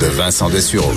De Vincent Dessureau.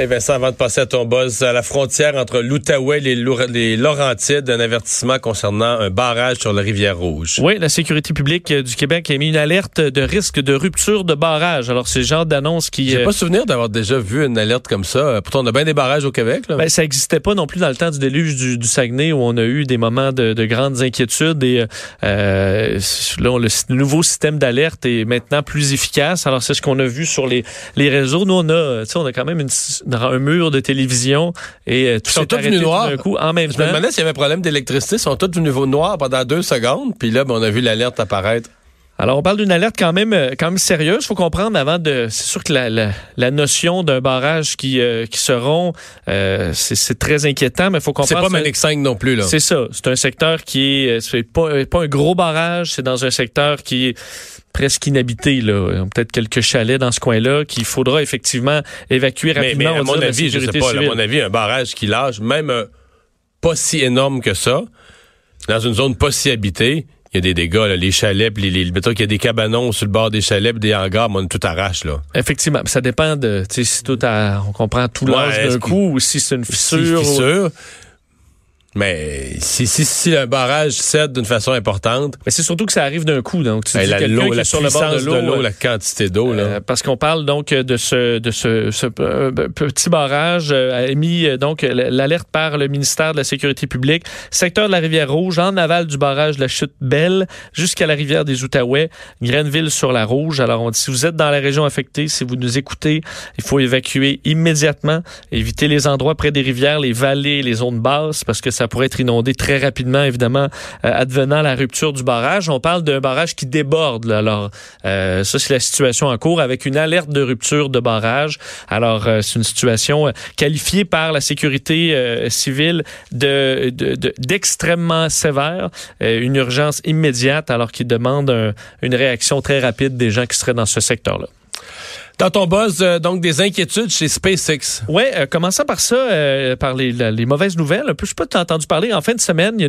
Et Vincent, avant de passer à ton buzz, à la frontière entre l'Outaouais et les, Laurentides, un avertissement concernant un barrage sur la rivière Rouge. Oui, la sécurité publique du Québec a mis une alerte de risque de rupture de barrage. Alors, c'est le genre d'annonce qui... J'ai euh, pas souvenir d'avoir déjà vu une alerte comme ça. Pourtant, on a bien des barrages au Québec. Là. Ben, ça n'existait pas non plus dans le temps du déluge du, du Saguenay où on a eu des moments de, de grandes inquiétudes et euh, là, on- le, nouveau système d'alerte est maintenant plus efficace. Alors, c'est ce qu'on a vu sur les, les réseaux. Nous, on a, on a quand même une, s- un mur de télévision et euh, tout s'est arrêté tout noirs. d'un coup en même Je me temps. demandais s'il y avait un problème d'électricité. Ils sont tous du niveau noir pendant deux secondes. Puis là, ben, on a vu l'alerte apparaître. Alors, on parle d'une alerte quand même, euh, quand même sérieuse. faut comprendre avant de. C'est sûr que la, la, la notion d'un barrage qui, euh, qui se rompt, euh, c'est c'est très inquiétant, mais il faut C'est comprendre. pas Manic 5 non plus. là. C'est ça. C'est un secteur qui est. C'est pas, pas un gros barrage, c'est dans un secteur qui est presque inhabité. Là. Il Peut-être quelques chalets dans ce coin-là qu'il faudra effectivement évacuer Mais, mais rapidement. à on mon avis, je sais pas, à mon avis, un barrage qui lâche, même euh, pas si énorme que ça, dans une zone pas si habitée, il y a des dégâts, là, les chalets, les, les, mettons qu'il y a des cabanons sur le bord des chalets, des hangars, mais on tout arrache, là. Effectivement, ça dépend de si tout à, on comprend tout l'âge d'un coup ou si c'est une Si, fissure. ou- fissure. Mais si, si, si un barrage cède d'une façon importante, Mais c'est surtout que ça arrive d'un coup. Donc, tu ben, dis la, qui la est sur le bord de l'eau. la quantité d'eau, là. Euh, parce qu'on parle donc de ce de ce, ce euh, petit barrage euh, a émis euh, donc l'alerte par le ministère de la Sécurité publique, secteur de la rivière Rouge, en aval du barrage de la Chute Belle, jusqu'à la rivière des Outaouais, Grenville sur la Rouge. Alors on dit si vous êtes dans la région affectée, si vous nous écoutez, il faut évacuer immédiatement, éviter les endroits près des rivières, les vallées, les zones basses, parce que ça pourrait être inondé très rapidement, évidemment, euh, advenant la rupture du barrage. On parle d'un barrage qui déborde. là. Alors euh, ça, c'est la situation en cours avec une alerte de rupture de barrage. Alors, euh, c'est une situation euh, qualifiée par la sécurité euh, civile de, de- de- d'extrêmement sévère, une urgence immédiate, alors qu'il demande un- une réaction très rapide des gens qui seraient dans ce secteur-là. Dans ton buzz, euh, donc, des inquiétudes chez SpaceX. Ouais, euh, commençant par ça, euh, par les, mauvaises nouvelles. Un peu, je sais pas, tu as entendu parler. En fin de semaine, il y a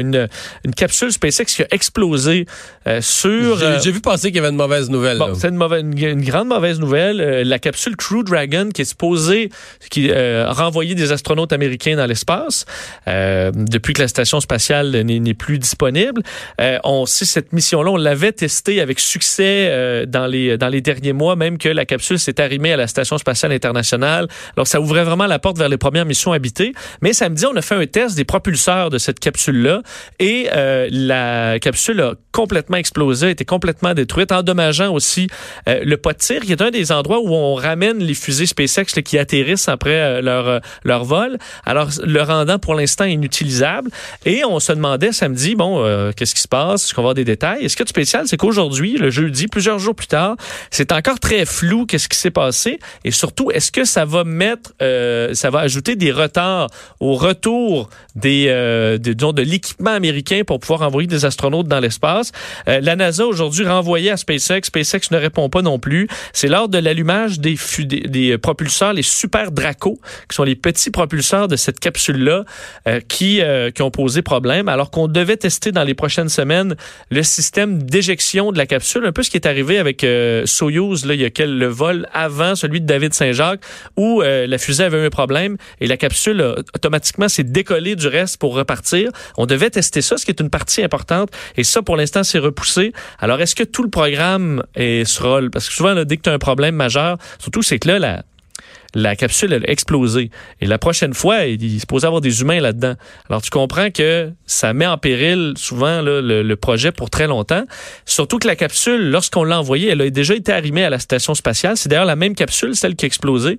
une, une, une capsule SpaceX qui a explosé euh, sur. J'ai, euh, vu passer qu'il y avait une mauvaise nouvelle. Bon, c'est une, mauvaise- une, une grande mauvaise nouvelle. Euh, la capsule Crew Dragon qui est supposée qui euh, renvoyer des astronautes américains dans l'espace euh, depuis que la station spatiale n'est, plus disponible. Euh, on sait cette mission-là, on l'avait testée avec succès euh, dans les dans les derniers mois, même que la capsule s'est arrimée à la station spatiale internationale. Alors ça ouvrait vraiment la porte vers les premières missions habitées. Mais samedi, on a fait un test des propulseurs de cette capsule-là et euh, la capsule a complètement explosé, a été complètement détruite, endommageant aussi euh, le pot de tir, qui est un des endroits où on ramène les fusées SpaceX là, qui atterrissent après euh, leur, euh, leur vol. Alors, le rendant pour l'instant inutilisable. Et on se demandait samedi, bon, euh, qu'est-ce qui se passe? Est-ce qu'on va avoir des détails? Et ce qui est spécial, c'est qu'aujourd'hui, le jeudi, plusieurs jours plus tard, c'est encore très flou qu'est-ce qui s'est passé? Et surtout, est-ce que ça va mettre, euh, ça va ajouter des retards au retour des, euh, des- disons, de l'équipement américain pour pouvoir envoyer des astronautes dans l'espace? Euh, la NASA aujourd'hui renvoyait à SpaceX. SpaceX ne répond pas non plus. C'est lors de l'allumage des, des, des propulseurs, les Super Draco, qui sont les petits propulseurs de cette capsule-là, euh, qui, qui ont posé problème, alors qu'on devait tester dans les prochaines semaines le système d'éjection de la capsule, un peu ce qui est arrivé avec Soyuz, là, il y a quel, le vol avant celui de David Saint-Jacques, où euh, la fusée avait eu un problème et la capsule automatiquement s'est décollée du reste pour repartir. On devait tester ça, ce qui est une partie importante, et ça, pour l'instant, c'est repoussé. Alors, est-ce que tout le programme est sera... Parce que souvent, là, dès que tu as un problème majeur, surtout, c'est que là, la, la capsule elle a explosé. Et la prochaine fois, il il est supposé avoir des humains là-dedans. Alors, tu comprends que ça met en péril souvent le projet pour très longtemps. Surtout que la capsule, lorsqu'on l'a envoyée, elle a déjà été arrimée à la station spatiale. C'est d'ailleurs la même capsule, celle qui a explosé.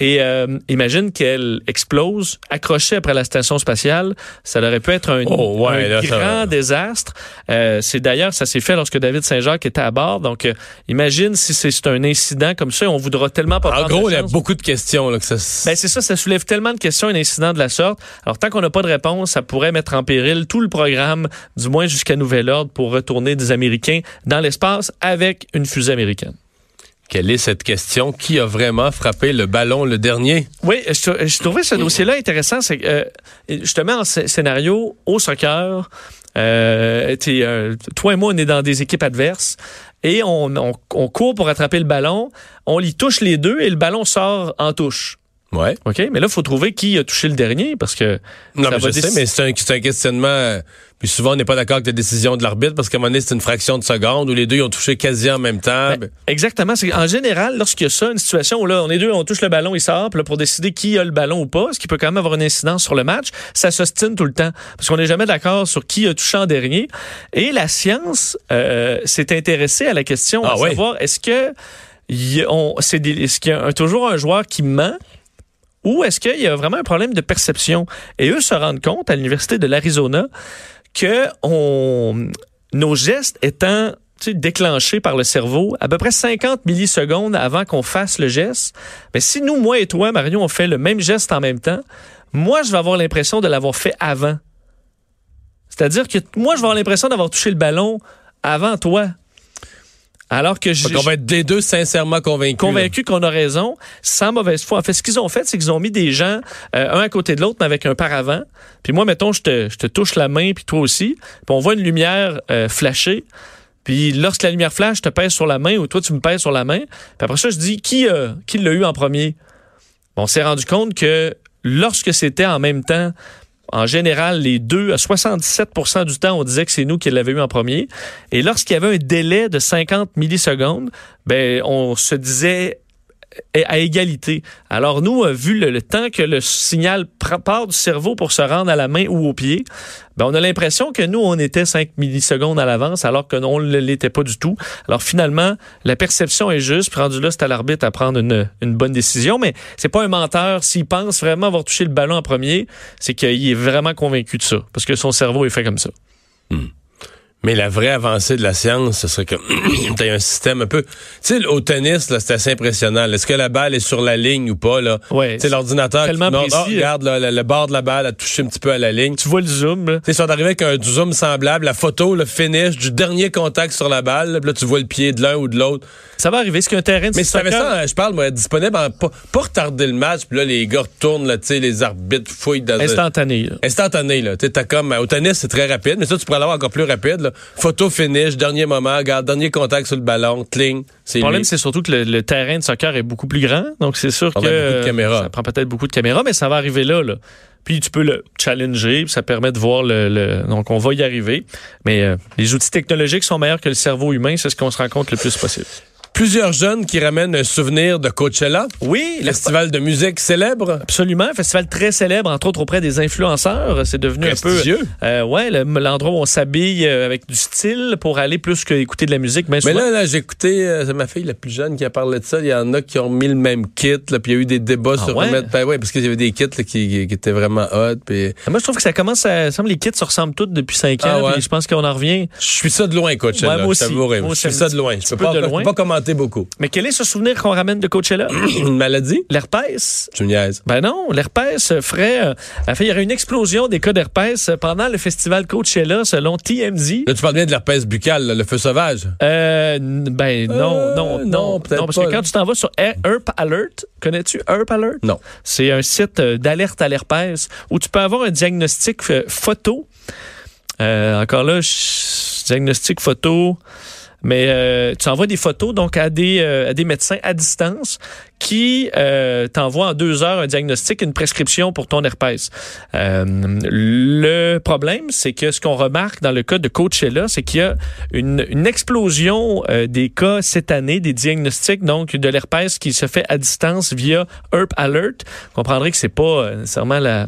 Et euh, imagine qu'elle explose, accrochée après la station spatiale. Ça aurait pu être un, Oh, ouais, un là, ça- grand désastre. Euh, c'est d'ailleurs, ça s'est fait lorsque David Saint-Jacques était à bord. Donc, euh, imagine si c'est un incident comme ça, on voudra tellement pas En prendre gros, il y a beaucoup de questions. Là, que ça, Ben c'est ça, ça soulève tellement de questions, un incident de la sorte. Alors tant qu'on n'a pas de réponse, ça pourrait mettre en péril tout le programme, du moins jusqu'à nouvel ordre, pour retourner des Américains dans l'espace avec une fusée américaine. Quelle est cette question? Qui a vraiment frappé le ballon le dernier? Oui, je, trou- je trouvais ce dossier-là intéressant. C'est euh, je te mets en sc- scénario au soccer. Euh, euh, toi et moi, on est dans des équipes adverses et on, on, court pour attraper le ballon. On y touche les deux et le ballon sort en touche. Ouais. OK? Mais là, il faut trouver qui a touché le dernier parce que. Non, ça mais va je sais, mais c'est un, c'est un questionnement. euh, Puis souvent, on n'est pas d'accord avec la décision de l'arbitre parce qu'à un moment donné, c'est une fraction de seconde où les deux ils ont touché quasi en même temps. Ben, exactement. C'est en général, lorsqu'il y a ça, une situation où là, on est deux, on touche le ballon, il sort, puis là, pour décider qui a le ballon ou pas, ce qui peut quand même avoir une incidence sur le match, ça s'ostine tout le temps. Parce qu'on n'est jamais d'accord sur qui a touché en dernier. Et la science euh, s'est intéressée à la question Ah à savoir est-ce que c'est des- est-ce qu'il y a un- toujours un joueur qui ment ou est-ce qu'il y a vraiment un problème de perception? Et eux se rendent compte à l'Université de l'Arizona que nos gestes étant déclenchés par le cerveau à peu près 50 millisecondes avant qu'on fasse le geste, mais si nous, moi et toi, Mario, on fait le même geste en même temps, moi, je vais avoir l'impression de l'avoir fait avant. C'est-à-dire que moi, je vais avoir l'impression d'avoir touché le ballon avant toi. Alors que je, Donc, on va être les deux sincèrement convaincus. là. convaincu qu'on a raison, sans mauvaise foi. En fait, ce qu'ils ont fait, c'est qu'ils ont mis des gens euh, un à côté de l'autre, mais avec un paravent. Puis moi, mettons, je te, je te touche la main, puis toi aussi. Puis on voit une lumière euh, flasher. Puis lorsque la lumière flash, je te pèse sur la main ou toi, tu me pèses sur la main. Puis après ça, je dis qui, euh, qui l'a eu en premier? Bon, on s'est rendu compte que lorsque c'était en même temps, en général, les deux, à 77% du temps, on disait que c'est nous qui l'avons eu en premier. Et lorsqu'il y avait un délai de 50 millisecondes, ben, on se disait à égalité. Alors nous, euh, vu le, temps que le signal part du cerveau pour se rendre à la main ou au pied, ben on a l'impression que nous, on était 5 millisecondes à l'avance, alors que non, on ne l'était pas du tout. Alors finalement, la perception est juste, rendu là, c'est à l'arbitre à prendre une, une bonne décision, mais c'est pas un menteur. S'il pense vraiment avoir touché le ballon en premier, c'est qu'il est vraiment convaincu de ça, parce que son cerveau est fait comme ça. Mais la vraie avancée de la science, ce serait que tu un système un peu. Tu sais, au tennis, là, c'est assez impressionnant. là. Est-ce que la balle est sur la ligne ou pas, là? Ouais, sais, l'ordinateur. qui- non, précis, non, regarde, là, le, le bord de la balle a touché un petit peu à la ligne. Tu vois le zoom, là. Tu sont arrivés avec un zoom semblable, la photo, le finish du dernier contact sur la balle, là, puis là, tu vois le pied de l'un ou de l'autre. ça va arriver. Est-ce qu'un terrain de Mais si t'avais soccer- ça, je parle, moi, disponible, en, pas, pas retarder le match, puis là, les gars retournent, là, tu sais, les arbitres fouillent dans instantané, là. Instantané, là. Tu sais, t'as comme, au tennis, c'est très rapide, mais ça, tu pourrais l'avoir encore plus rapide, là. Photo finish, dernier moment, regarde, dernier contact sur le ballon, cling, Le problème, c'est surtout que le, le terrain de soccer est beaucoup plus grand. Donc, c'est sûr Ça que ça prend peut-être beaucoup de caméras, mais ça va arriver là. là. Puis, tu peux le challenger, ça permet de voir le... le- donc, on va y arriver. Mais euh, les outils technologiques sont meilleurs que le cerveau humain. C'est ce qu'on se rend compte le plus possible. Plusieurs jeunes qui ramènent un souvenir de Coachella, Oui, le- festival de musique célèbre. absolument. Un festival très célèbre, entre autres auprès des influenceurs. C'est devenu un peu... Euh, ouais, le- l'endroit où on s'habille euh, avec du style pour aller plus qu'écouter de la musique. Mais là, là j'ai écouté, euh, c'est ma fille la plus jeune qui a parlé de ça. Il y en a qui ont mis le même kit, puis il y a eu des débats Ah sur ouais? remettre. Ben ouais, parce qu'il y avait des kits là, qui, étaient vraiment hot. Moi, je trouve que ça commence à... semble les kits se ressemblent toutes depuis cinq ans. Ah ouais? puis je pense qu'on en revient. je suis ça de loin, Coachella. Ouais, moi je aussi. Moi Je suis ça de loin. Je peux peu pas, de je loin. peux pas commenter beaucoup. Mais quel est ce souvenir qu'on ramène de Coachella? Une maladie? L'herpès? Tu me niaises. Ben non, l'herpès ferait... euh, en fait, il y aurait une explosion des cas d'herpès pendant le festival Coachella, selon TMZ. Là, tu parles bien de l'herpès buccal, là, le feu sauvage. Euh, ben non, Euh, non, non, non, peut-être parce pas. que quand tu t'en vas sur Her- Herp Alert, connais-tu Herp Alert? Non. C'est un site euh, d'alerte à l'herpès où tu peux avoir un diagnostic photo. Euh, encore là, diagnostic photo. Mais euh, tu envoies des photos donc à des, euh, à des médecins à distance qui euh, t'envoient en deux heures un diagnostic, une prescription pour ton herpès. Euh, le problème, c'est que ce qu'on remarque dans le cas de Coachella, c'est qu'il y a une, une explosion euh, des cas cette année, des diagnostics donc de l'herpès qui se fait à distance via Herp Alert. Vous comprendrez que c'est pas euh, nécessairement la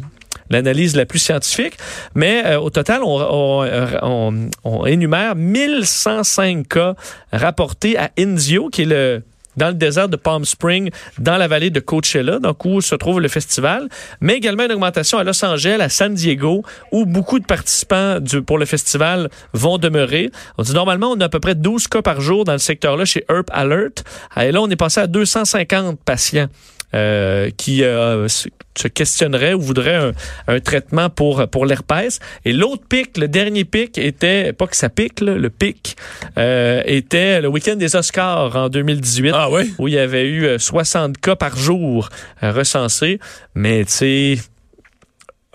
l'analyse la plus scientifique, mais euh, au total, on, on, on- on énumère 1105 cas rapportés à Inzio, qui est le dans le désert de Palm Springs, dans la vallée de Coachella, donc où se trouve le festival, mais également une augmentation à Los Angeles, à San Diego, où beaucoup de participants du, pour le festival vont demeurer. On dit normalement, on a à peu près 12 cas par jour dans le secteur-là chez Herp Alert. Et là, on est passé à 250 patients euh, qui euh, se questionnerait ou voudrait un, un, traitement pour pour l'herpès. Et l'autre pic, le dernier pic était pas que ça pique, là, le pic euh, était le week-end des Oscars en 2018, ah oui? où il y avait eu 60 cas par jour recensés. Mais tu sais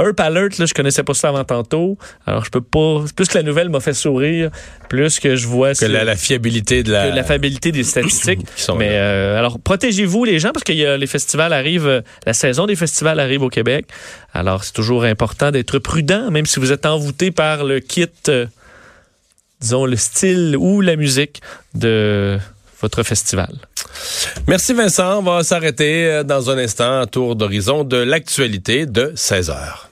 Herp Alert, là, je connaissais pas ça avant tantôt. Alors, je peux pas. Plus que la nouvelle m'a fait sourire, plus que je vois. Que la, la, fiabilité de la. la fiabilité des statistiques. Sont Mais euh, alors, protégez-vous les gens parce que y a, les festivals arrivent, la saison des festivals arrive au Québec. Alors, c'est toujours important d'être prudent, même si vous êtes envoûté par le kit, euh, disons, le style ou la musique de votre festival. Merci Vincent. On va s'arrêter dans un instant, tour d'horizon de l'actualité de 16 heures.